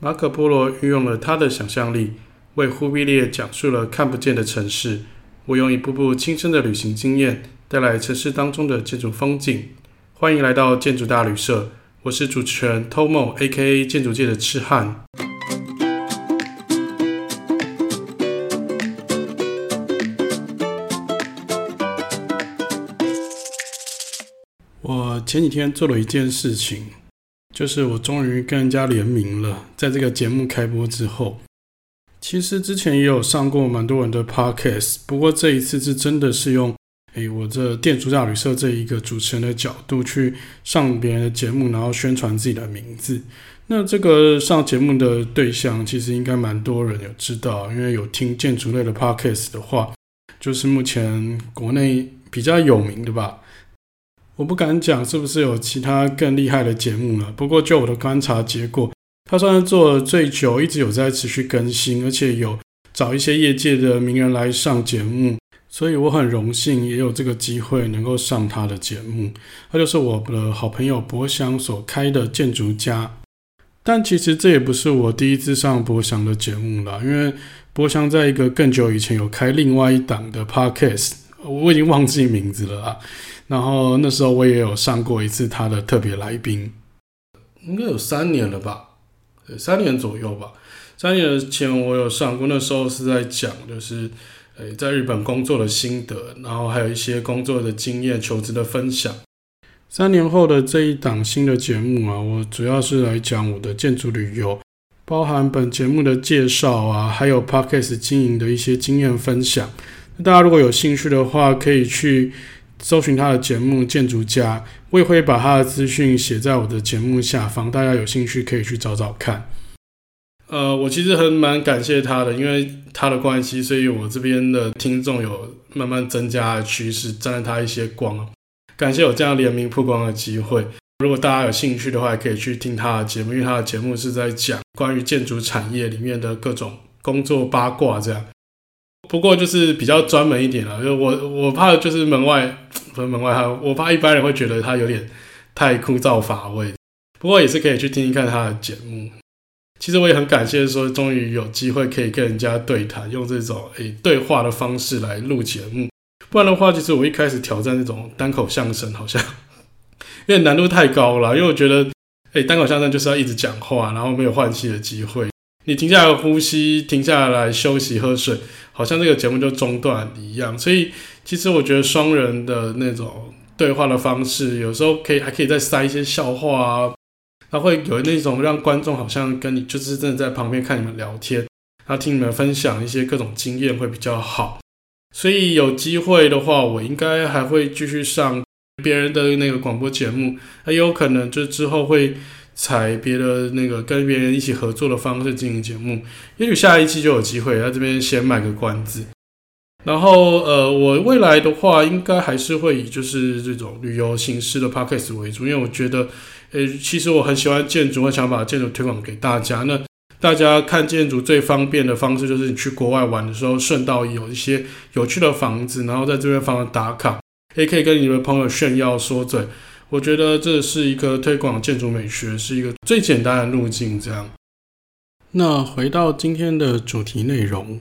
马可波罗运用了他的想象力，为忽必烈讲述了看不见的城市。我用一步步亲身的旅行经验，带来城市当中的建筑风景。欢迎来到建筑大旅社，我是主持人 Tomo，A.K.A 建筑界的痴汉。我前几天做了一件事情，就是我终于跟人家联名了。在这个节目开播之后，其实之前也有上过蛮多人的 podcast，不过这一次是真的是用诶我这建筑大旅社这一个主持人的角度去上别人的节目，然后宣传自己的名字。那这个上节目的对象，其实应该蛮多人有知道，因为有听建筑类的 podcast 的话，就是目前国内比较有名的吧。我不敢讲是不是有其他更厉害的节目了，不过就我的观察结果，他算是做了最久，一直有在持续更新，而且有找一些业界的名人来上节目，所以我很荣幸也有这个机会能够上他的节目。他就是我的好朋友博翔所开的建筑家，但其实这也不是我第一次上博翔的节目了，因为博翔在一个更久以前有开另外一档的 podcast，我已经忘记名字了啊。然后那时候我也有上过一次他的特别来宾，应该有三年了吧，三年左右吧。三年前我有上过，那时候是在讲就是，诶，在日本工作的心得，然后还有一些工作的经验、求职的分享。三年后的这一档新的节目啊，我主要是来讲我的建筑旅游，包含本节目的介绍啊，还有 Podcast 经营的一些经验分享。大家如果有兴趣的话，可以去。搜寻他的节目《建筑家》，我也会把他的资讯写在我的节目下方，大家有兴趣可以去找找看。呃，我其实很蛮感谢他的，因为他的关系，所以我这边的听众有慢慢增加的趋势，沾了他一些光。感谢有这样联名曝光的机会。如果大家有兴趣的话，也可以去听他的节目，因为他的节目是在讲关于建筑产业里面的各种工作八卦这样。不过就是比较专门一点了，就我我怕就是门外 不是门外汉，我怕一般人会觉得他有点太枯燥乏味。不过也是可以去听听看他的节目。其实我也很感谢说，终于有机会可以跟人家对谈，用这种诶、欸、对话的方式来录节目。不然的话，其实我一开始挑战那种单口相声，好像 因为难度太高了。因为我觉得诶、单口相声就是要一直讲话，然后没有换气的机会。你停下来呼吸，停下来休息喝水，好像这个节目就中断一样。所以其实我觉得双人的那种对话的方式，有时候可以还可以再塞一些笑话啊，它会有那种让观众好像跟你就是真的在旁边看你们聊天，然后听你们分享一些各种经验会比较好。所以有机会的话，我应该还会继续上别人的那个广播节目，还有可能就之后会。采别的那个跟别人一起合作的方式进行节目，也许下一期就有机会。在这边先卖个关子。然后呃，我未来的话，应该还是会以就是这种旅游形式的 podcast 为主，因为我觉得，呃，其实我很喜欢建筑，我想把建筑推广给大家。那大家看建筑最方便的方式，就是你去国外玩的时候，顺道有一些有趣的房子，然后在这边放个打卡，也可以跟你的朋友炫耀说嘴。我觉得这是一个推广建筑美学，是一个最简单的路径。这样，那回到今天的主题内容，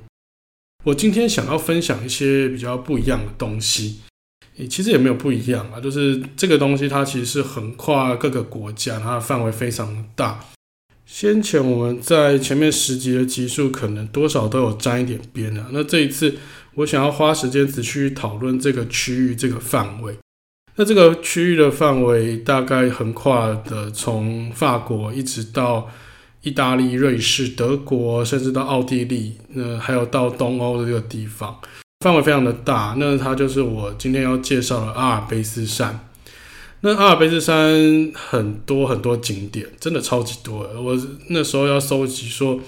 我今天想要分享一些比较不一样的东西。诶其实也没有不一样啊，就是这个东西它其实是横跨各个国家，它的范围非常大。先前我们在前面十集的集数，可能多少都有沾一点边啊。那这一次，我想要花时间仔细讨论这个区域这个范围。那这个区域的范围大概横跨的从法国一直到意大利、瑞士、德国，甚至到奥地利，那还有到东欧的这个地方，范围非常的大。那它就是我今天要介绍的阿尔卑斯山。那阿尔卑斯山很多很多景点，真的超级多。我那时候要搜集说，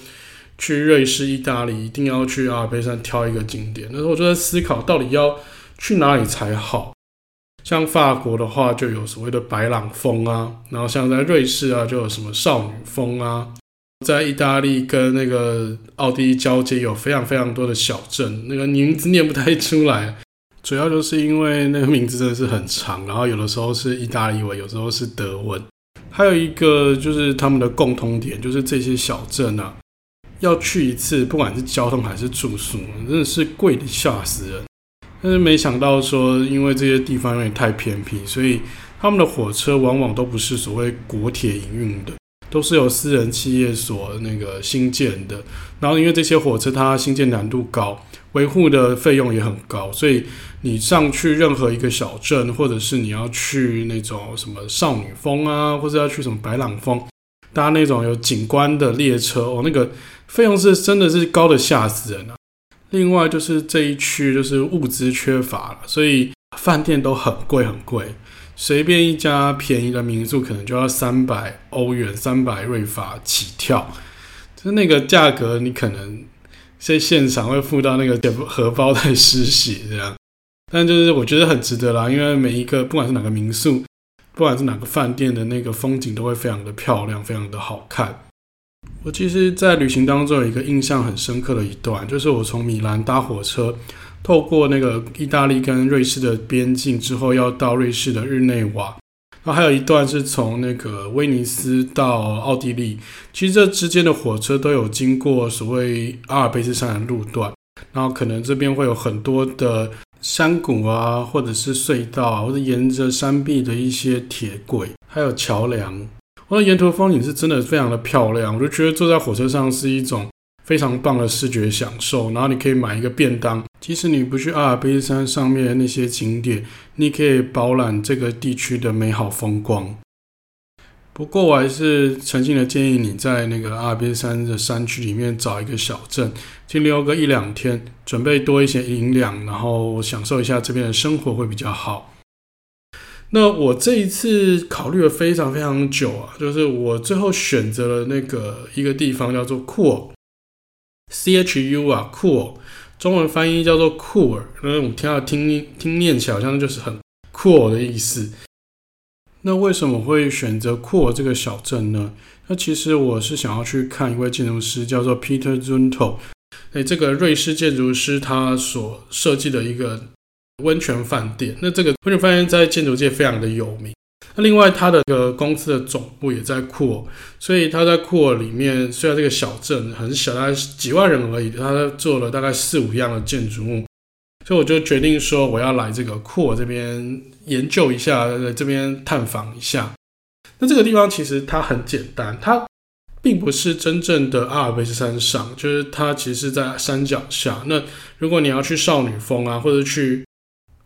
去瑞士、意大利一定要去阿尔卑斯山挑一个景点。那时候我就在思考，到底要去哪里才好。像法国的话，就有所谓的白朗峰啊，然后像在瑞士啊，就有什么少女峰啊，在意大利跟那个奥地利交界，有非常非常多的小镇，那个名字念不太出来，主要就是因为那个名字真的是很长，然后有的时候是意大利文，有时候是德文，还有一个就是他们的共通点，就是这些小镇啊，要去一次，不管是交通还是住宿，真的是贵的吓死人。但是没想到说，因为这些地方有点太偏僻，所以他们的火车往往都不是所谓国铁营运的，都是由私人企业所那个新建的。然后因为这些火车它新建难度高，维护的费用也很高，所以你上去任何一个小镇，或者是你要去那种什么少女峰啊，或者要去什么白朗峰，搭那种有景观的列车哦，那个费用是真的是高的吓死人啊！另外就是这一区就是物资缺乏了，所以饭店都很贵很贵，随便一家便宜的民宿可能就要三百欧元、三百瑞法起跳，就是那个价格你可能在现场会付到那个荷包在失血这样，但就是我觉得很值得啦，因为每一个不管是哪个民宿，不管是哪个饭店的那个风景都会非常的漂亮，非常的好看。我其实，在旅行当中有一个印象很深刻的一段，就是我从米兰搭火车，透过那个意大利跟瑞士的边境之后，要到瑞士的日内瓦。然后还有一段是从那个威尼斯到奥地利，其实这之间的火车都有经过所谓阿尔卑斯山的路段，然后可能这边会有很多的山谷啊，或者是隧道，或者沿着山壁的一些铁轨，还有桥梁。我的沿途风景是真的非常的漂亮，我就觉得坐在火车上是一种非常棒的视觉享受。然后你可以买一个便当，即使你不去阿尔卑斯山上面那些景点，你可以饱览这个地区的美好风光。不过我还是诚心的建议你在那个阿尔卑斯山的山区里面找一个小镇，停留个一两天，准备多一些银两，然后享受一下这边的生活会比较好。那我这一次考虑了非常非常久啊，就是我最后选择了那个一个地方叫做库尔，C H U 啊，库尔，中文翻译叫做库尔，因为我听到听听念起来好像就是很酷尔的意思。那为什么会选择库尔这个小镇呢？那其实我是想要去看一位建筑师，叫做 Peter Zumthor，诶，这个瑞士建筑师他所设计的一个。温泉饭店，那这个温泉饭店在建筑界非常的有名。那另外，它的个公司的总部也在库尔，所以他在库尔里面，虽然这个小镇很小，大概几万人而已，他做了大概四五样的建筑物。所以我就决定说，我要来这个库尔这边研究一下，在这边探访一下。那这个地方其实它很简单，它并不是真正的阿尔卑斯山上，就是它其实是在山脚下。那如果你要去少女峰啊，或者去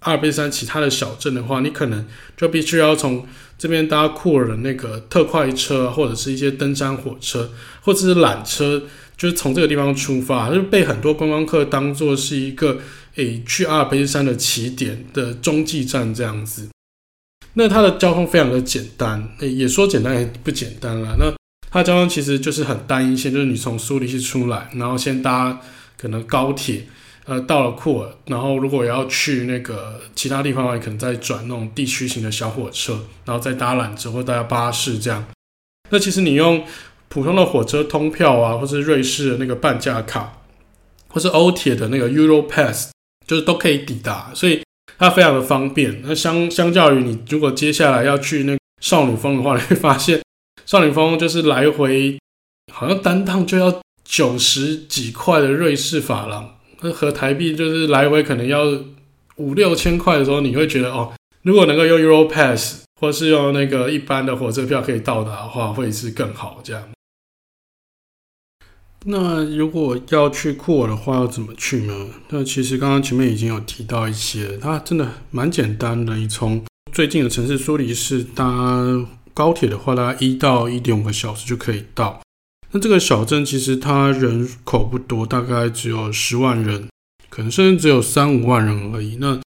阿尔卑斯山其他的小镇的话，你可能就必须要从这边搭库尔的那个特快车，或者是一些登山火车，或者是缆车，就是从这个地方出发，就被很多观光客当做是一个诶、去阿尔卑斯山的起点的中继站这样子。那它的交通非常的简单，欸、也说简单也不简单啦。那它交通其实就是很单一线，就是你从苏黎世出来，然后先搭可能高铁。呃，到了库尔，然后如果要去那个其他地方的话，可能再转那种地区型的小火车，然后再搭缆车或搭巴士这样。那其实你用普通的火车通票啊，或是瑞士的那个半价卡，或是欧铁的那个 Europass，就是都可以抵达，所以它非常的方便。那相相较于你如果接下来要去那个少女峰的话，你会发现少女峰就是来回好像单趟就要九十几块的瑞士法郎。和台币就是来回可能要五六千块的时候，你会觉得哦，如果能够用 Europass 或是用那个一般的火车票可以到达的话，会是更好这样。那如果要去库尔的话，要怎么去呢？那其实刚刚前面已经有提到一些，它真的蛮简单的。你从最近的城市苏黎世搭高铁的话，大概一到一点五个小时就可以到。那这个小镇其实它人口不多，大概只有十万人，可能甚至只有三五万人而已。那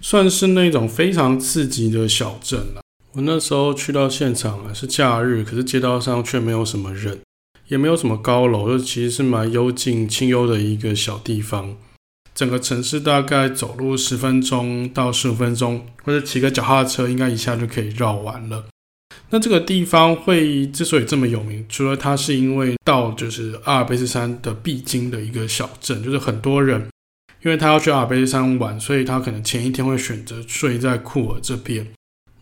算是那种非常刺激的小镇了。我那时候去到现场啊，是假日，可是街道上却没有什么人，也没有什么高楼，就其实是蛮幽静、清幽的一个小地方。整个城市大概走路十分钟到十五分钟，或者骑个脚踏车，应该一下就可以绕完了。那这个地方会之所以这么有名，除了它是因为到就是阿尔卑斯山的必经的一个小镇，就是很多人因为他要去阿尔卑斯山玩，所以他可能前一天会选择睡在库尔这边。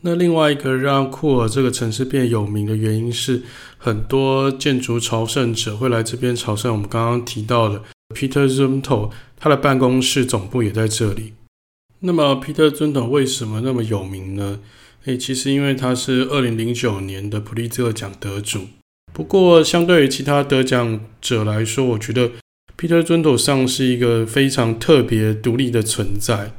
那另外一个让库尔这个城市变有名的原因是，很多建筑朝圣者会来这边朝圣。我们刚刚提到的 Peter Zumthor，他的办公室总部也在这里。那么 Peter Zumthor 为什么那么有名呢？诶，其实因为他是二零零九年的普利兹尔奖得主。不过，相对于其他得奖者来说，我觉得 Peter Zundo 上是一个非常特别、独立的存在。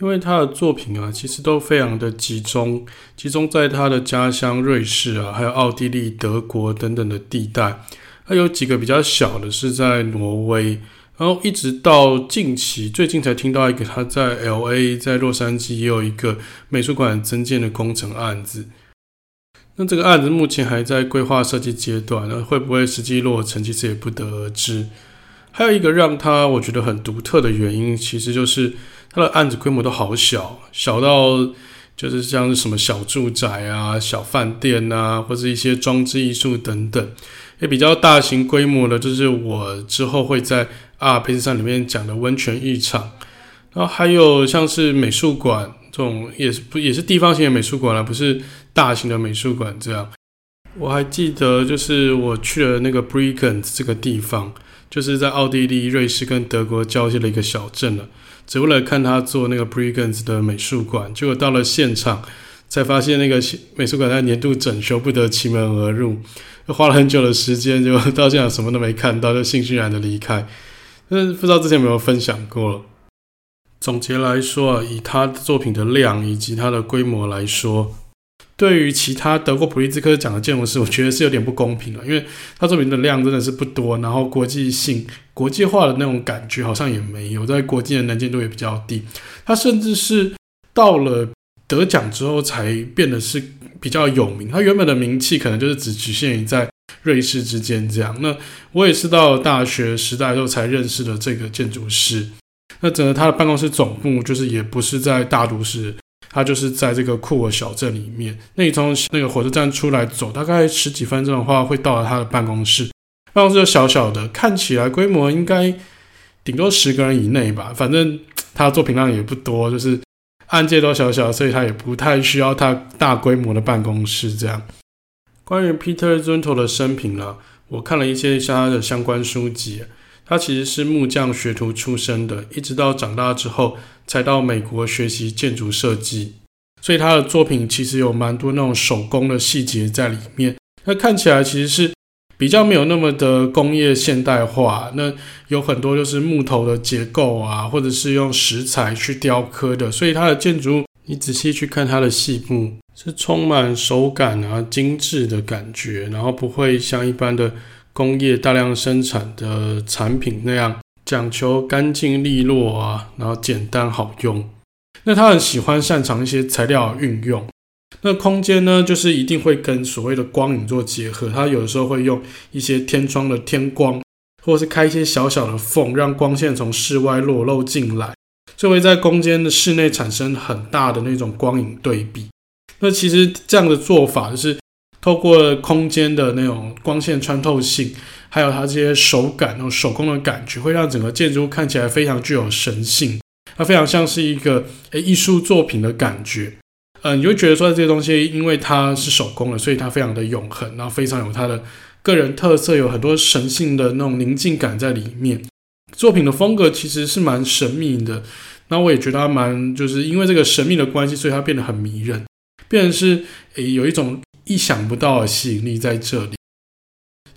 因为他的作品啊，其实都非常的集中，集中在他的家乡瑞士啊，还有奥地利、德国等等的地带。还有几个比较小的是在挪威，然后一直到近期，最近才听到一个他在 LA、在洛杉矶也有一个美术馆增建的工程案子。那这个案子目前还在规划设计阶段，那会不会实际落成，其实也不得而知。还有一个让他我觉得很独特的原因，其实就是。他的案子规模都好小，小到就是像是什么小住宅啊、小饭店啊，或者一些装置艺术等等。也比较大型规模的，就是我之后会在阿尔卑斯山里面讲的温泉浴场。然后还有像是美术馆这种，也是不也是地方型的美术馆啦，不是大型的美术馆这样。我还记得，就是我去了那个 Bregenz 这个地方，就是在奥地利、瑞士跟德国交界的一个小镇了。只为了看他做那个 Bregenz 的美术馆，结果到了现场才发现那个美术馆在年度整修，不得其门而入，花了很久的时间，结果 到现在什么都没看到，就悻悻然的离开。但是不知道之前有没有分享过。总结来说啊，以他作品的量以及他的规模来说。对于其他得过普利兹克奖的建筑师，我觉得是有点不公平了，因为他作品的量真的是不多，然后国际性、国际化的那种感觉好像也没有，在国际的能见度也比较低。他甚至是到了得奖之后才变得是比较有名，他原本的名气可能就是只局限于在瑞士之间这样。那我也是到大学时代之后才认识的这个建筑师。那整个他的办公室总部就是也不是在大都市。他就是在这个库尔小镇里面，那你从那个火车站出来走，大概十几分钟的话，会到了他的办公室。办公室就小小的，看起来规模应该顶多十个人以内吧。反正他的作品量也不多，就是案件都小小，所以他也不太需要他大规模的办公室这样。关于 Peter Zumthor 的生平呢，我看了一些他的相关书籍。他其实是木匠学徒出身的，一直到长大之后才到美国学习建筑设计，所以他的作品其实有蛮多那种手工的细节在里面。那看起来其实是比较没有那么的工业现代化，那有很多就是木头的结构啊，或者是用石材去雕刻的，所以它的建筑你仔细去看它的细部，是充满手感啊、精致的感觉，然后不会像一般的。工业大量生产的产品那样讲求干净利落啊，然后简单好用。那他很喜欢擅长一些材料运用。那空间呢，就是一定会跟所谓的光影做结合。它有的时候会用一些天窗的天光，或者是开一些小小的缝，让光线从室外裸露进来，就会在空间的室内产生很大的那种光影对比。那其实这样的做法就是。透过空间的那种光线穿透性，还有它这些手感、那种手工的感觉，会让整个建筑看起来非常具有神性。它非常像是一个诶艺术作品的感觉。嗯，你会觉得说这些东西，因为它是手工的，所以它非常的永恒，然后非常有它的个人特色，有很多神性的那种宁静感在里面。作品的风格其实是蛮神秘的，那我也觉得它蛮，就是因为这个神秘的关系，所以它变得很迷人，变成是诶有一种。意想不到的吸引力在这里，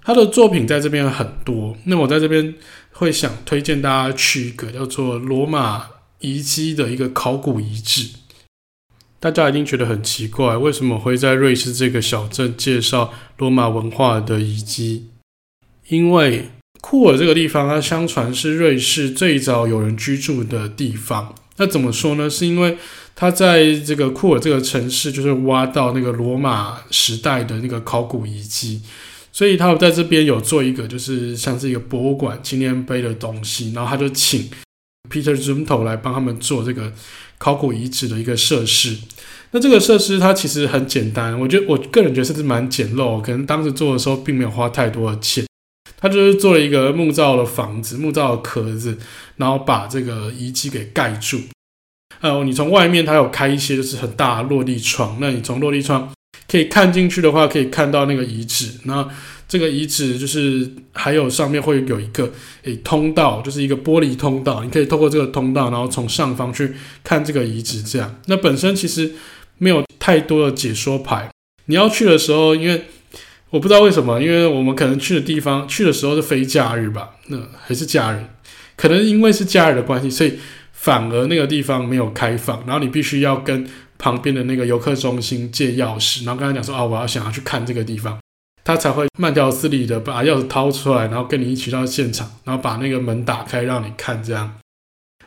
他的作品在这边很多。那我在这边会想推荐大家去一个叫做罗马遗迹的一个考古遗址。大家一定觉得很奇怪，为什么会在瑞士这个小镇介绍罗马文化的遗迹？因为库尔这个地方，它相传是瑞士最早有人居住的地方。那怎么说呢？是因为他在这个库尔这个城市，就是挖到那个罗马时代的那个考古遗迹，所以他在这边有做一个，就是像是一个博物馆纪念碑的东西，然后他就请 Peter Zumthor 来帮他们做这个考古遗址的一个设施。那这个设施它其实很简单，我觉得我个人觉得甚至蛮简陋，可能当时做的时候并没有花太多的钱。他就是做了一个木造的房子，木造的壳子，然后把这个遗迹给盖住。呃，你从外面它有开一些就是很大的落地窗，那你从落地窗可以看进去的话，可以看到那个遗址。那这个遗址就是还有上面会有一个诶通道，就是一个玻璃通道，你可以透过这个通道，然后从上方去看这个遗址。这样，那本身其实没有太多的解说牌。你要去的时候，因为我不知道为什么，因为我们可能去的地方去的时候是非假日吧，那还是假日，可能因为是假日的关系，所以反而那个地方没有开放，然后你必须要跟旁边的那个游客中心借钥匙，然后跟他讲说啊，我要想要去看这个地方。他才会慢条斯理的把钥匙掏出来，然后跟你一起到现场，然后把那个门打开让你看。这样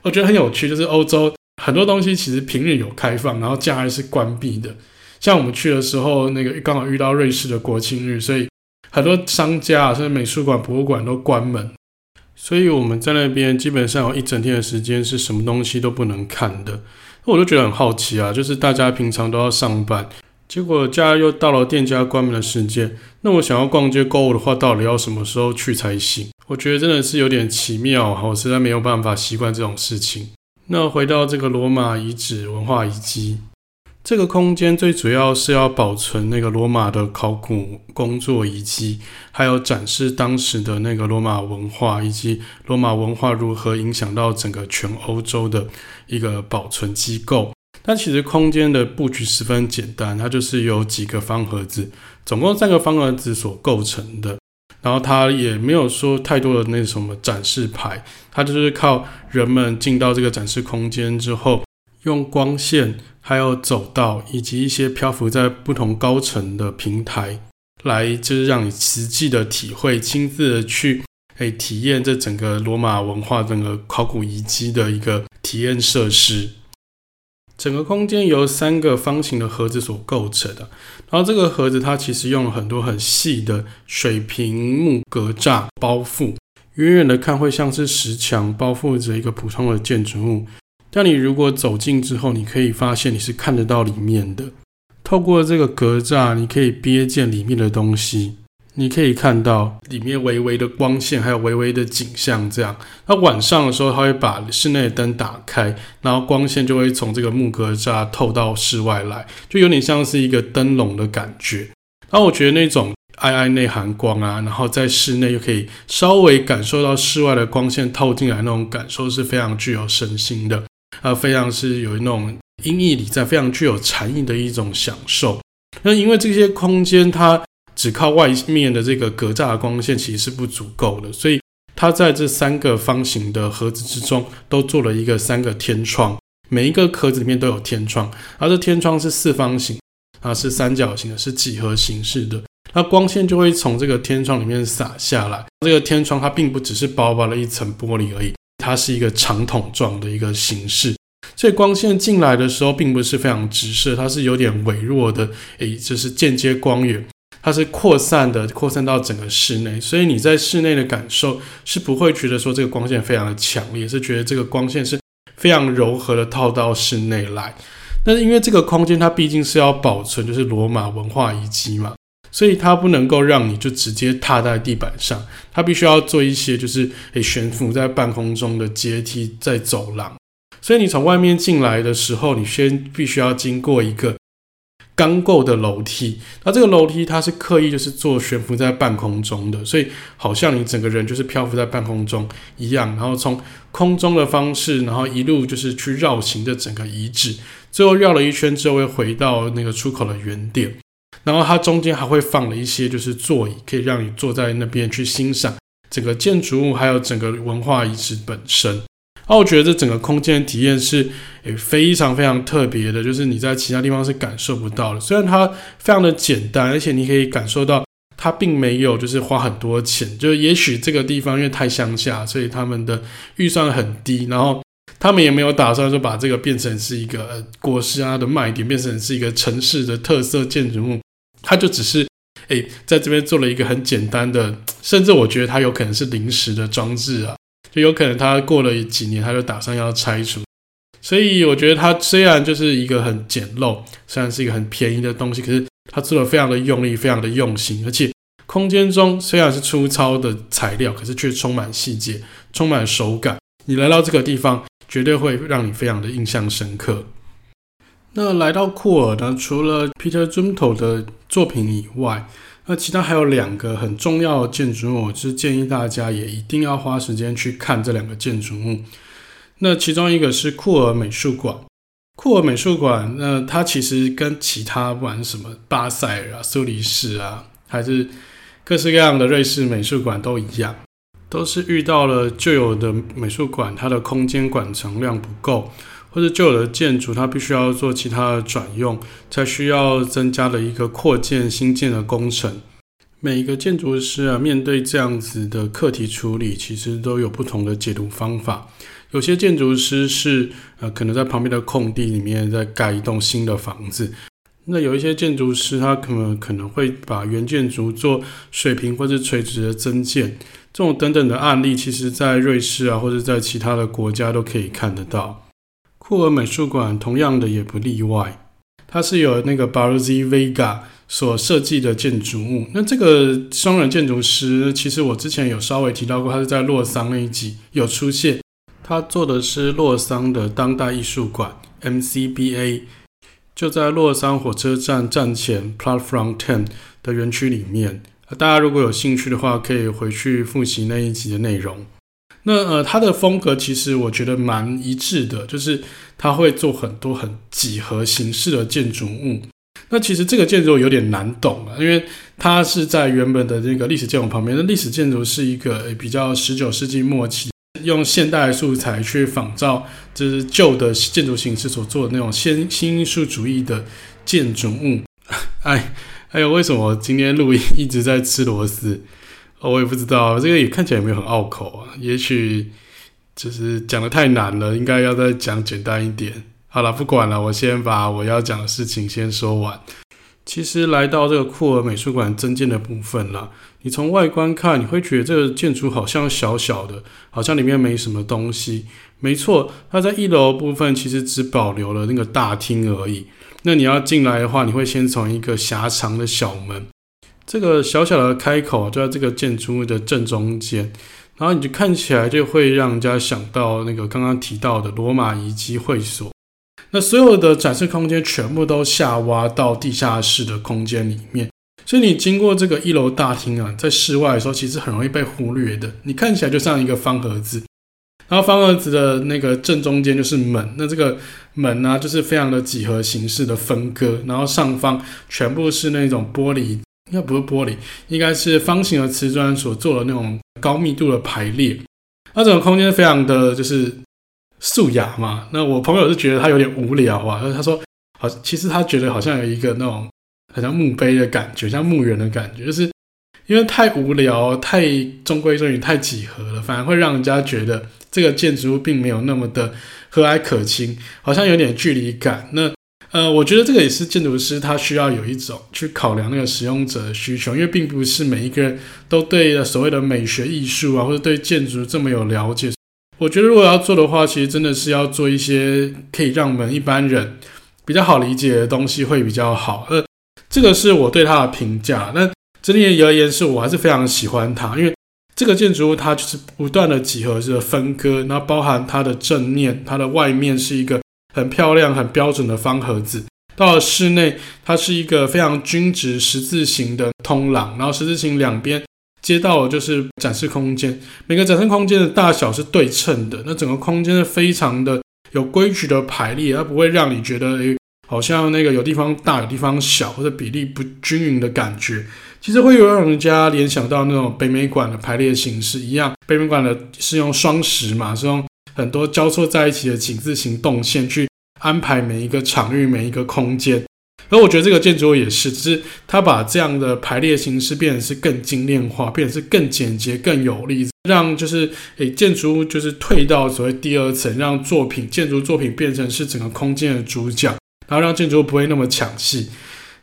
我觉得很有趣，就是欧洲很多东西其实平日有开放，然后假日是关闭的。像我们去的时候，那个刚好遇到瑞士的国庆日，所以很多商家啊甚至美术馆、博物馆都关门，所以我们在那边基本上有一整天的时间是什么东西都不能看的。我就觉得很好奇啊，就是大家平常都要上班。结果假日又到了店家关门的时间，那我想要逛街购物的话，到底要什么时候去才行？我觉得真的是有点奇妙，我实在没有办法习惯这种事情。那回到这个罗马遗址文化遗迹，这个空间最主要是要保存那个罗马的考古工作遗迹，还有展示当时的那个罗马文化，以及罗马文化如何影响到整个全欧洲的一个保存机构。但其实空间的布局十分简单，它就是由几个方盒子，总共三个方盒子所构成的。然后它也没有说太多的那什么展示牌，它就是靠人们进到这个展示空间之后，用光线、还有走道以及一些漂浮在不同高层的平台，来就是让你实际的体会、亲自的去诶体验这整个罗马文化、整个考古遗迹的一个体验设施。整个空间由三个方形的盒子所构成的，然后这个盒子它其实用了很多很细的水平木格栅包覆，远远的看会像是石墙包覆着一个普通的建筑物，但你如果走近之后，你可以发现你是看得到里面的，透过这个格栅，你可以瞥见里面的东西。你可以看到里面微微的光线，还有微微的景象。这样，那晚上的时候，它会把室内的灯打开，然后光线就会从这个木格栅透到室外来，就有点像是一个灯笼的感觉。那我觉得那种暧暧内含光啊，然后在室内又可以稍微感受到室外的光线透进来那种感受，是非常具有神心的，啊，非常是有那种阴翳里在，非常具有禅意的一种享受。那因为这些空间它。只靠外面的这个格栅的光线其实是不足够的，所以它在这三个方形的盒子之中都做了一个三个天窗，每一个盒子里面都有天窗，而这天窗是四方形啊，是三角形的，是几何形式的，那光线就会从这个天窗里面洒下来。这个天窗它并不只是薄薄的一层玻璃而已，它是一个长筒状的一个形式，所以光线进来的时候并不是非常直射，它是有点微弱的，诶，就是间接光源。它是扩散的，扩散到整个室内，所以你在室内的感受是不会觉得说这个光线非常的强烈，是觉得这个光线是非常柔和的套到室内来。但是因为这个空间它毕竟是要保存就是罗马文化遗迹嘛，所以它不能够让你就直接踏在地板上，它必须要做一些就是诶悬浮在半空中的阶梯在走廊。所以你从外面进来的时候，你先必须要经过一个。钢构的楼梯，那这个楼梯它是刻意就是做悬浮在半空中的，所以好像你整个人就是漂浮在半空中一样，然后从空中的方式，然后一路就是去绕行这整个遗址，最后绕了一圈之后会回到那个出口的原点，然后它中间还会放了一些就是座椅，可以让你坐在那边去欣赏整个建筑物还有整个文化遗址本身。那我觉得这整个空间体验是诶非常非常特别的，就是你在其他地方是感受不到的。虽然它非常的简单，而且你可以感受到它并没有就是花很多钱，就也许这个地方因为太乡下，所以他们的预算很低，然后他们也没有打算说把这个变成是一个果实啊的卖点，变成是一个城市的特色建筑物。它就只是诶在这边做了一个很简单的，甚至我觉得它有可能是临时的装置啊。就有可能他过了几年，他就打算要拆除，所以我觉得他虽然就是一个很简陋，虽然是一个很便宜的东西，可是他做的非常的用力，非常的用心，而且空间中虽然是粗糙的材料，可是却充满细节，充满手感。你来到这个地方，绝对会让你非常的印象深刻。那来到库尔呢，除了 Peter Zumthor 的作品以外，那其他还有两个很重要的建筑物，我是建议大家也一定要花时间去看这两个建筑物。那其中一个是库尔美术馆，库尔美术馆，那它其实跟其他不管什么巴塞尔啊、苏黎世啊，还是各式各样的瑞士美术馆都一样，都是遇到了旧有的美术馆，它的空间馆藏量不够。或者旧有的建筑，它必须要做其他的转用，才需要增加的一个扩建、新建的工程。每一个建筑师啊，面对这样子的课题处理，其实都有不同的解读方法。有些建筑师是呃，可能在旁边的空地里面再盖一栋新的房子。那有一些建筑师，他可能可能会把原建筑做水平或者垂直的增建。这种等等的案例，其实在瑞士啊，或者在其他的国家都可以看得到。库尔美术馆同样的也不例外，它是由那个 Barzi Vega 所设计的建筑物。那这个双人建筑师，其实我之前有稍微提到过，他是在洛桑那一集有出现。他做的是洛桑的当代艺术馆 MCBA，就在洛桑火车站站前 Platform Ten 的园区里面。大家如果有兴趣的话，可以回去复习那一集的内容。那呃，他的风格其实我觉得蛮一致的，就是他会做很多很几何形式的建筑物。那其实这个建筑有点难懂啊，因为它是在原本的这个历史建筑旁边。那历史建筑是一个比较十九世纪末期用现代素材去仿造，就是旧的建筑形式所做的那种新新艺术主义的建筑物。哎，还有为什么今天录音一直在吃螺丝？我也不知道，这个也看起来有没有很拗口啊？也许就是讲得太难了，应该要再讲简单一点。好了，不管了，我先把我要讲的事情先说完。其实来到这个库尔美术馆增建的部分了，你从外观看，你会觉得这个建筑好像小小的，好像里面没什么东西。没错，它在一楼部分其实只保留了那个大厅而已。那你要进来的话，你会先从一个狭长的小门。这个小小的开口就在这个建筑物的正中间，然后你就看起来就会让人家想到那个刚刚提到的罗马遗迹会所。那所有的展示空间全部都下挖到地下室的空间里面，所以你经过这个一楼大厅啊，在室外的时候其实很容易被忽略的。你看起来就像一个方盒子，然后方盒子的那个正中间就是门，那这个门呢，就是非常的几何形式的分割，然后上方全部是那种玻璃。应该不是玻璃，应该是方形的瓷砖所做的那种高密度的排列。那整个空间非常的就是素雅嘛。那我朋友是觉得他有点无聊啊，他说好，其实他觉得好像有一个那种好像墓碑的感觉，像墓园的感觉，就是因为太无聊、太中规中矩、太几何了，反而会让人家觉得这个建筑物并没有那么的和蔼可亲，好像有点距离感。那呃，我觉得这个也是建筑师他需要有一种去考量那个使用者的需求，因为并不是每一个人都对所谓的美学艺术啊，或者对建筑这么有了解。我觉得如果要做的话，其实真的是要做一些可以让我们一般人比较好理解的东西会比较好。呃，这个是我对他的评价。那整体而言，是我还是非常喜欢它，因为这个建筑物它就是不断的几何式的分割，然后包含它的正面，它的外面是一个。很漂亮、很标准的方盒子。到了室内，它是一个非常均直十字形的通廊，然后十字形两边接到的就是展示空间。每个展示空间的大小是对称的，那整个空间是非常的有规矩的排列，它不会让你觉得诶，好像那个有地方大、有地方小，或者比例不均匀的感觉。其实会有让人家联想到那种北美馆的排列形式一样。北美馆的是用双十嘛，是用。很多交错在一起的井字形动线去安排每一个场域、每一个空间，而我觉得这个建筑也是，只是它把这样的排列形式变成是更精炼化，变成是更简洁、更有力，让就是诶建筑物就是退到所谓第二层，让作品建筑作品变成是整个空间的主角，然后让建筑物不会那么抢戏。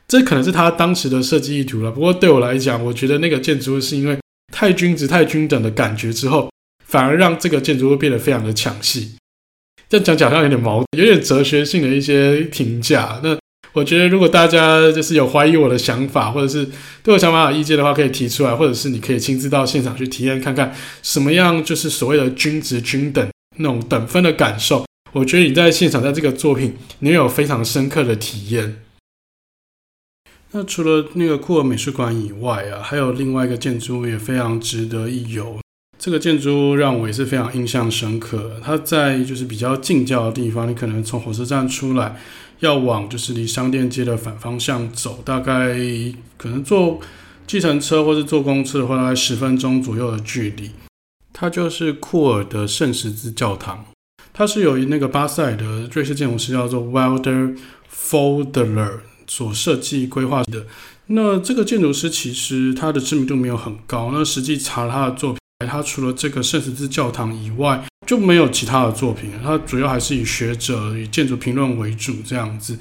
这可能是他当时的设计意图了。不过对我来讲，我觉得那个建筑物是因为太均值、太均等的感觉之后。反而让这个建筑物变得非常的抢戏，这讲讲好像有点矛盾，有点哲学性的一些评价。那我觉得，如果大家就是有怀疑我的想法，或者是对我想法有意见的话，可以提出来，或者是你可以亲自到现场去体验看看，什么样就是所谓的均值均等，那种等分的感受。我觉得你在现场，在这个作品，你有非常深刻的体验。那除了那个库尔美术馆以外啊，还有另外一个建筑物也非常值得一游。这个建筑物让我也是非常印象深刻。它在就是比较近郊的地方，你可能从火车站出来，要往就是离商店街的反方向走，大概可能坐计程车或是坐公车的话，大概十分钟左右的距离。它就是库尔的圣十字教堂。它是由于那个巴塞的瑞士建筑师叫做 Wilder Foldler 所设计规划的。那这个建筑师其实他的知名度没有很高。那实际查他的作品，他除了这个圣十字教堂以外，就没有其他的作品。他主要还是以学者、以建筑评论为主这样子。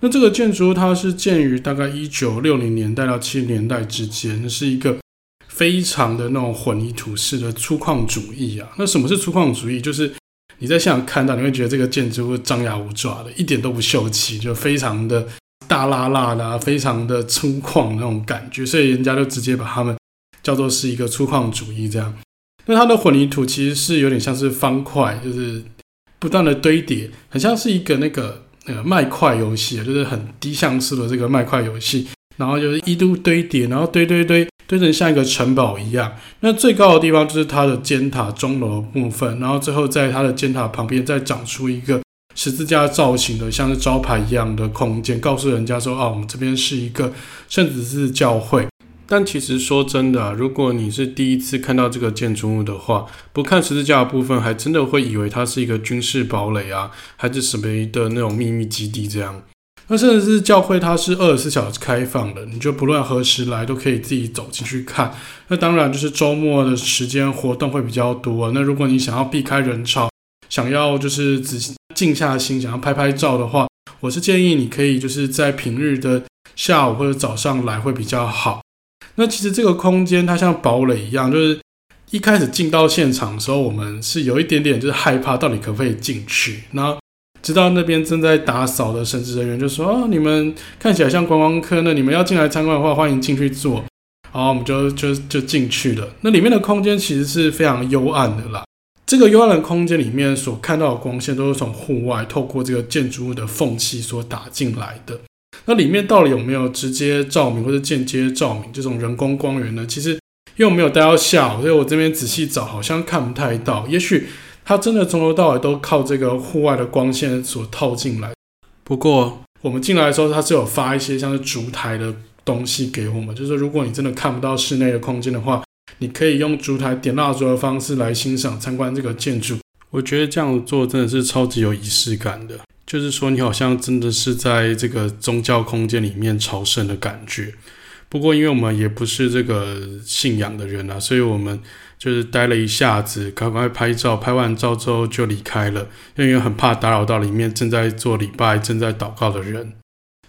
那这个建筑它是建于大概一九六零年代到七零年代之间，是一个非常的那种混凝土式的粗犷主义啊。那什么是粗犷主义？就是你在现场看到，你会觉得这个建筑物张牙舞爪的，一点都不秀气，就非常的大拉拉的啊，非常的粗犷那种感觉，所以人家就直接把它们叫做是一个粗犷主义这样。那它的混凝土其实是有点像是方块，就是不断的堆叠，很像是一个那个那个麦块游戏，就是很低像素的这个麦块游戏，然后就是一路堆叠，然后堆堆堆。堆成像一个城堡一样，那最高的地方就是它的尖塔钟楼部分，然后最后在它的尖塔旁边再长出一个十字架造型的，像是招牌一样的空间，告诉人家说：“哦，我们这边是一个圣十字教会。”但其实说真的啊，如果你是第一次看到这个建筑物的话，不看十字架的部分，还真的会以为它是一个军事堡垒啊，还是什么的那种秘密基地这样。那甚至是教会，它是二十四小时开放的，你就不论何时来都可以自己走进去看。那当然就是周末的时间活动会比较多。那如果你想要避开人潮，想要就是仔细静下心，想要拍拍照的话，我是建议你可以就是在平日的下午或者早上来会比较好。那其实这个空间它像堡垒一样，就是一开始进到现场的时候，我们是有一点点就是害怕，到底可不可以进去？然后。直到那边正在打扫的神职人员就说：“哦，你们看起来像观光客，那你们要进来参观的话，欢迎进去坐。”然后我们就就就进去了。那里面的空间其实是非常幽暗的啦。这个幽暗的空间里面所看到的光线都是从户外透过这个建筑物的缝隙所打进来的。那里面到底有没有直接照明或者间接照明这种人工光源呢？其实因为我没有待到下午，所以我这边仔细找好像看不太到。也许。它真的从头到尾都靠这个户外的光线所套进来。不过我们进来的时候，它是有发一些像是烛台的东西给我们，就是如果你真的看不到室内的空间的话，你可以用烛台点蜡烛的方式来欣赏参观这个建筑。我觉得这样做真的是超级有仪式感的，就是说你好像真的是在这个宗教空间里面朝圣的感觉。不过因为我们也不是这个信仰的人啊，所以我们。就是待了一下子，赶快拍照，拍完照之后就离开了，因为很怕打扰到里面正在做礼拜、正在祷告的人。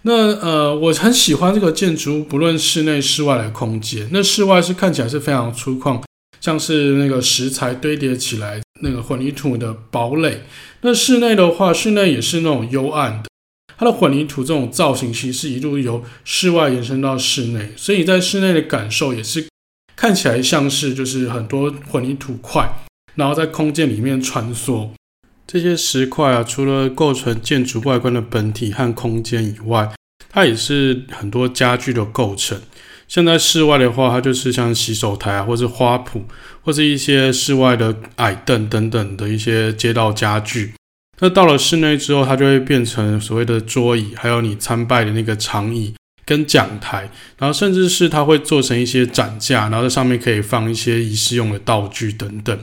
那呃，我很喜欢这个建筑，不论室内、室外的空间。那室外是看起来是非常粗犷，像是那个石材堆叠起来那个混凝土的堡垒。那室内的话，室内也是那种幽暗的，它的混凝土这种造型其实一路由室外延伸到室内，所以在室内的感受也是。看起来像是就是很多混凝土块，然后在空间里面穿梭。这些石块啊，除了构成建筑外观的本体和空间以外，它也是很多家具的构成。像在室外的话，它就是像洗手台啊，或是花圃，或是一些室外的矮凳等等的一些街道家具。那到了室内之后，它就会变成所谓的桌椅，还有你参拜的那个长椅。跟讲台，然后甚至是它会做成一些展架，然后在上面可以放一些仪式用的道具等等。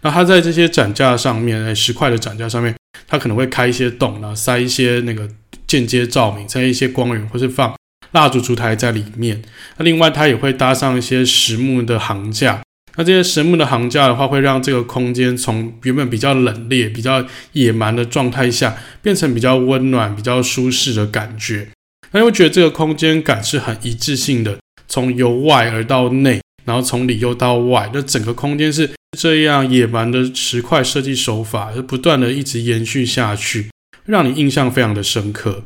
那它在这些展架上面，哎，石块的展架上面，它可能会开一些洞，然后塞一些那个间接照明，塞一些光源，或是放蜡烛烛台在里面。那另外，它也会搭上一些实木的行架。那这些实木的行架的话，会让这个空间从原本比较冷冽、比较野蛮的状态下，变成比较温暖、比较舒适的感觉。那我觉得这个空间感是很一致性的，从由外而到内，然后从里又到外，那整个空间是这样野蛮的石块设计手法，不断的一直延续下去，让你印象非常的深刻，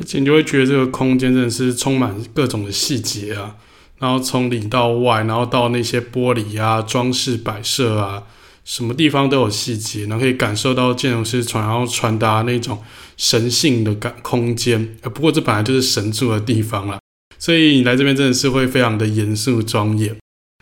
而且你就会觉得这个空间真的是充满各种的细节啊，然后从里到外，然后到那些玻璃啊、装饰摆设啊，什么地方都有细节，然后可以感受到建筑师传然后传达那种神性的感空间。呃，不过这本来就是神住的地方了，所以你来这边真的是会非常的严肃庄严，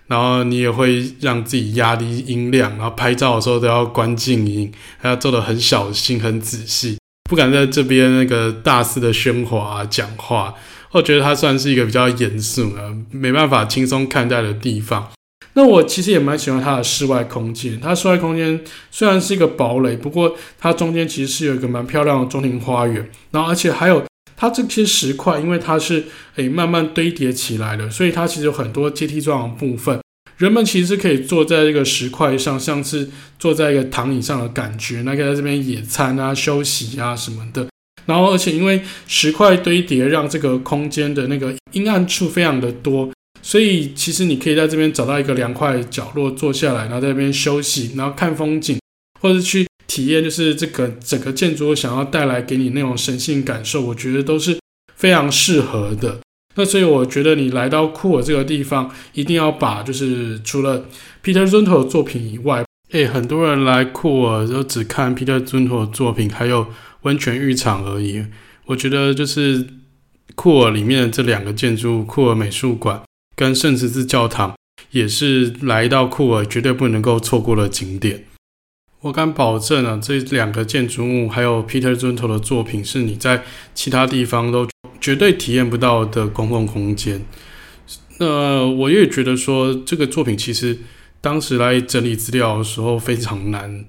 然后你也会让自己压低音量，然后拍照的时候都要关静音，还要做得很小心、很仔细，不敢在这边那个大肆的喧哗、讲话。我觉得它算是一个比较严肃啊，没办法轻松看待的地方。那我其实也蛮喜欢它的室外空间。它室外空间虽然是一个堡垒，不过它中间其实是有一个蛮漂亮的中庭花园。然后而且还有它这些石块，因为它是诶慢慢堆叠起来的，所以它其实有很多阶梯状的部分。人们其实可以坐在这个石块上，像是坐在一个躺椅上的感觉。那可以在这边野餐啊、休息啊什么的。然后而且因为石块堆叠，让这个空间的那个阴暗处非常的多。所以其实你可以在这边找到一个凉快的角落坐下来，然后在这边休息，然后看风景，或者去体验，就是这个整个建筑想要带来给你那种神性感受，我觉得都是非常适合的。那所以我觉得你来到库尔这个地方，一定要把就是除了 Peter z u n t o 的作品以外，诶，很多人来库尔都只看 Peter z u n t o 的作品，还有温泉浴场而已。我觉得就是库尔里面的这两个建筑，库尔美术馆。跟圣十字教堂也是来到库尔绝对不能够错过的景点。我敢保证啊，这两个建筑物还有 Peter Zumthor 的作品，是你在其他地方都绝对体验不到的公共空间。那我也觉得说，这个作品其实当时来整理资料的时候非常难，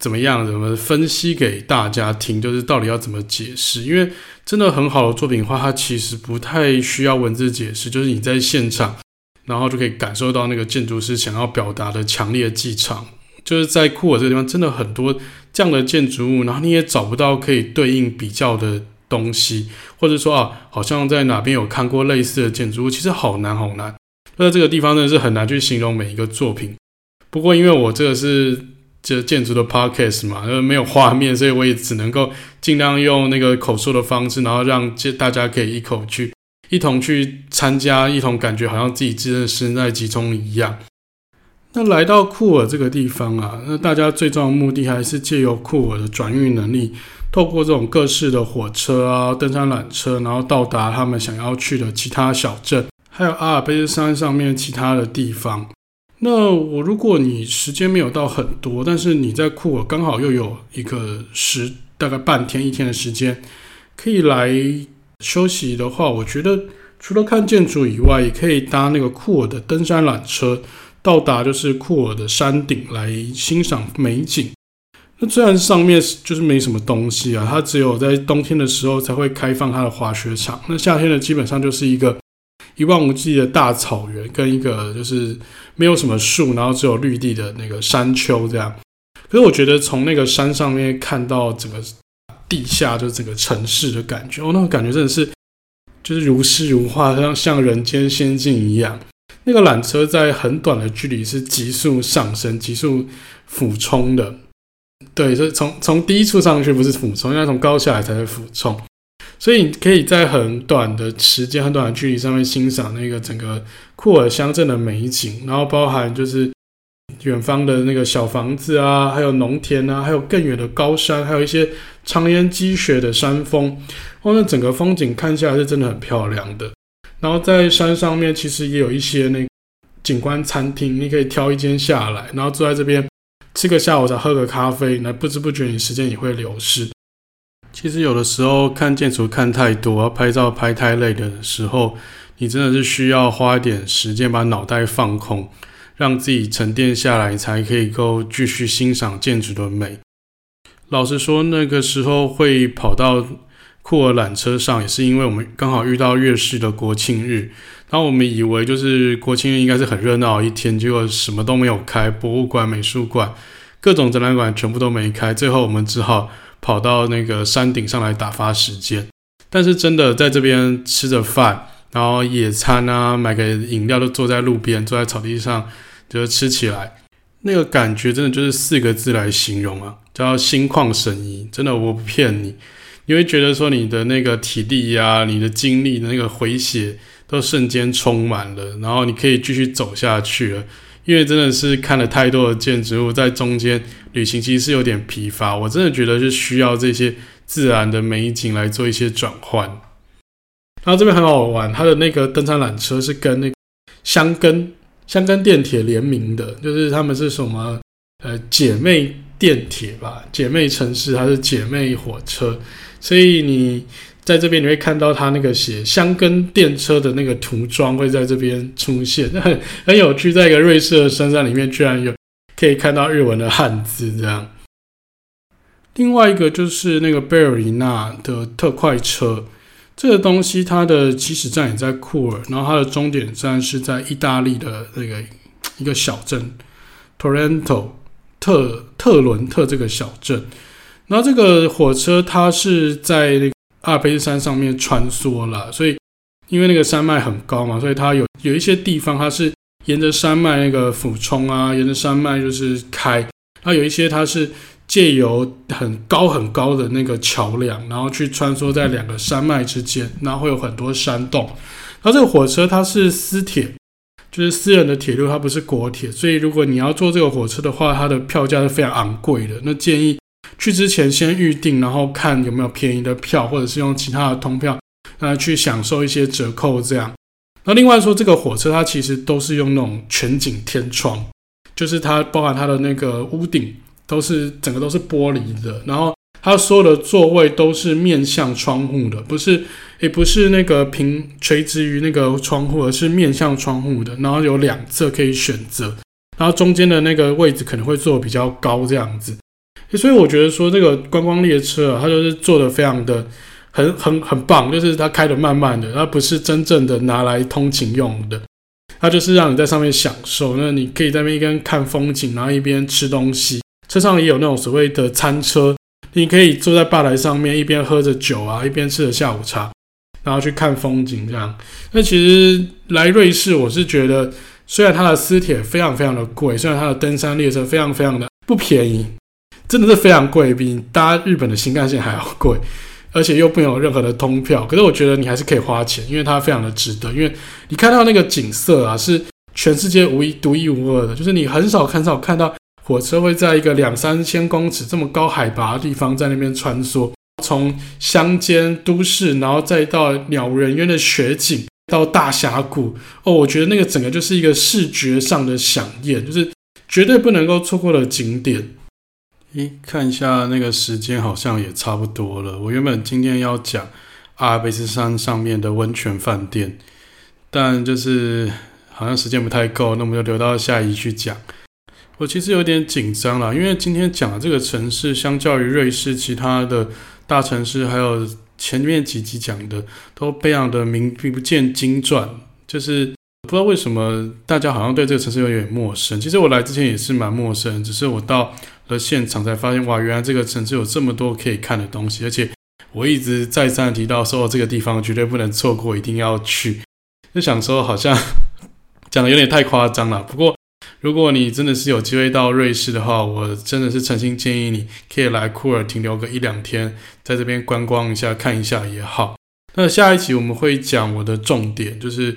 怎么样？怎么分析给大家听？就是到底要怎么解释？因为真的很好的作品的话，它其实不太需要文字解释，就是你在现场，然后就可以感受到那个建筑师想要表达的强烈的气场。就是在库尔这个地方，真的很多这样的建筑物，然后你也找不到可以对应比较的东西，或者说啊，好像在哪边有看过类似的建筑物，其实好难好难。那这个地方真的是很难去形容每一个作品。不过因为我这个是。这建筑的 podcast 嘛，呃，没有画面，所以我也只能够尽量用那个口述的方式，然后让这大家可以一口去一同去参加，一同感觉好像自己真的身在其中一样。那来到库尔这个地方啊，那大家最重要的目的还是借由库尔的转运能力，透过这种各式的火车啊、登山缆车，然后到达他们想要去的其他小镇，还有阿尔卑斯山上面其他的地方。那我如果你时间没有到很多，但是你在库尔刚好又有一个时大概半天一天的时间可以来休息的话，我觉得除了看建筑以外，也可以搭那个库尔的登山缆车到达就是库尔的山顶来欣赏美景。那虽然上面就是没什么东西啊，它只有在冬天的时候才会开放它的滑雪场，那夏天呢基本上就是一个。一望无际的大草原，跟一个就是没有什么树，然后只有绿地的那个山丘这样。可是我觉得从那个山上面看到整个地下，就是整个城市的感觉，哦，那个感觉真的是就是如诗如画，像像人间仙境一样。那个缆车在很短的距离是急速上升、急速俯冲的，对，所以从从低处上去不是俯冲，应该从高下来才是俯冲。所以你可以在很短的时间、很短的距离上面欣赏那个整个库尔乡镇的美景，然后包含就是远方的那个小房子啊，还有农田啊，还有更远的高山，还有一些常年积雪的山峰。哦，那整个风景看起来是真的很漂亮的。然后在山上面其实也有一些那景观餐厅，你可以挑一间下来，然后坐在这边吃个下午茶，喝个咖啡，那不知不觉你时间也会流逝。其实有的时候看建筑看太多，拍照拍太累的时候，你真的是需要花一点时间把脑袋放空，让自己沉淀下来，才可以够继续欣赏建筑的美。老实说，那个时候会跑到库尔缆车上，也是因为我们刚好遇到月事的国庆日，然后我们以为就是国庆日应该是很热闹一天，结果什么都没有开，博物馆、美术馆、各种展览馆全部都没开，最后我们只好。跑到那个山顶上来打发时间，但是真的在这边吃着饭，然后野餐啊，买个饮料，都坐在路边，坐在草地上，就是吃起来，那个感觉真的就是四个字来形容啊，叫心旷神怡。真的，我不骗你，你会觉得说你的那个体力呀、你的精力那个回血都瞬间充满了，然后你可以继续走下去了。因为真的是看了太多的建筑物，在中间旅行其实是有点疲乏。我真的觉得是需要这些自然的美景来做一些转换。然后这边很好玩，它的那个登山缆车是跟那个箱根箱根电铁联名的，就是他们是什么呃姐妹电铁吧，姐妹城市还是姐妹火车，所以你。在这边你会看到它那个写箱根电车的那个涂装会在这边出现，很很有趣。在一个瑞士的山上里面，居然有可以看到日文的汉字这样。另外一个就是那个贝尔尼纳的特快车，这个东西它的起始站也在库尔，然后它的终点站是在意大利的那个一个小镇 Torrento 特特伦特这个小镇。那这个火车它是在那个。阿尔卑斯山上面穿梭了，所以因为那个山脉很高嘛，所以它有有一些地方它是沿着山脉那个俯冲啊，沿着山脉就是开，它有一些它是借由很高很高的那个桥梁，然后去穿梭在两个山脉之间，然后会有很多山洞。然后这个火车它是私铁，就是私人的铁路，它不是国铁，所以如果你要坐这个火车的话，它的票价是非常昂贵的。那建议。去之前先预定，然后看有没有便宜的票，或者是用其他的通票，呃，去享受一些折扣这样。那另外说，这个火车它其实都是用那种全景天窗，就是它包含它的那个屋顶都是整个都是玻璃的，然后它所有的座位都是面向窗户的，不是也不是那个平垂直于那个窗户，而是面向窗户的，然后有两侧可以选择，然后中间的那个位置可能会坐比较高这样子。所以我觉得说这个观光列车啊，它就是做的非常的很很很棒，就是它开的慢慢的，它不是真正的拿来通勤用的，它就是让你在上面享受。那你可以在那边一边看风景，然后一边吃东西。车上也有那种所谓的餐车，你可以坐在吧台上面，一边喝着酒啊，一边吃着下午茶，然后去看风景这样。那其实来瑞士，我是觉得虽然它的私铁非常非常的贵，虽然它的登山列车非常非常的不便宜。真的是非常贵，比搭日本的新干线还要贵，而且又没有任何的通票。可是我觉得你还是可以花钱，因为它非常的值得。因为你看到那个景色啊，是全世界无一独一无二的，就是你很少很少看到火车会在一个两三千公尺这么高海拔的地方在那边穿梭，从乡间都市，然后再到鸟人渊的雪景，到大峡谷。哦，我觉得那个整个就是一个视觉上的饗宴，就是绝对不能够错过的景点。诶，看一下那个时间，好像也差不多了。我原本今天要讲阿尔卑斯山上面的温泉饭店，但就是好像时间不太够，那我们就留到下一集去讲。我其实有点紧张了，因为今天讲的这个城市，相较于瑞士其他的大城市，还有前面几集讲的，都非常的名不见经传，就是。不知道为什么大家好像对这个城市有点陌生。其实我来之前也是蛮陌生，只是我到的现场才发现，哇，原来这个城市有这么多可以看的东西。而且我一直再三提到说，这个地方绝对不能错过，一定要去。就想说，好像 讲的有点太夸张了。不过，如果你真的是有机会到瑞士的话，我真的是诚心建议你可以来库尔停留个一两天，在这边观光一下、看一下也好。那下一集我们会讲我的重点，就是。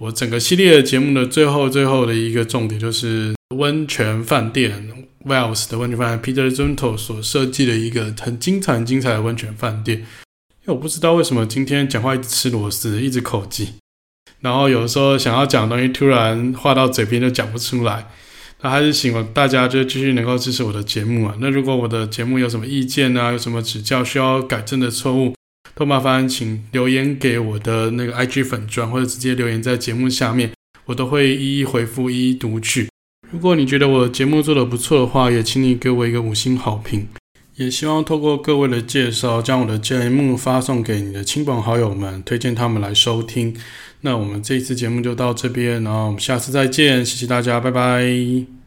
我整个系列节目的最后最后的一个重点就是温泉饭店 Wells 的温泉饭店 Peter z u n t o 所设计的一个很精彩很精彩的温泉饭店。因为我不知道为什么今天讲话一直吃螺丝，一直口技，然后有的时候想要讲的东西突然话到嘴边就讲不出来。那还是希望大家就继续能够支持我的节目啊。那如果我的节目有什么意见啊，有什么指教需要改正的错误，都麻烦请留言给我的那个 IG 粉砖，或者直接留言在节目下面，我都会一一回复，一一读取。如果你觉得我的节目做得不错的话，也请你给我一个五星好评。也希望透过各位的介绍，将我的节目发送给你的亲朋好友们，推荐他们来收听。那我们这一次节目就到这边，然后我们下次再见，谢谢大家，拜拜。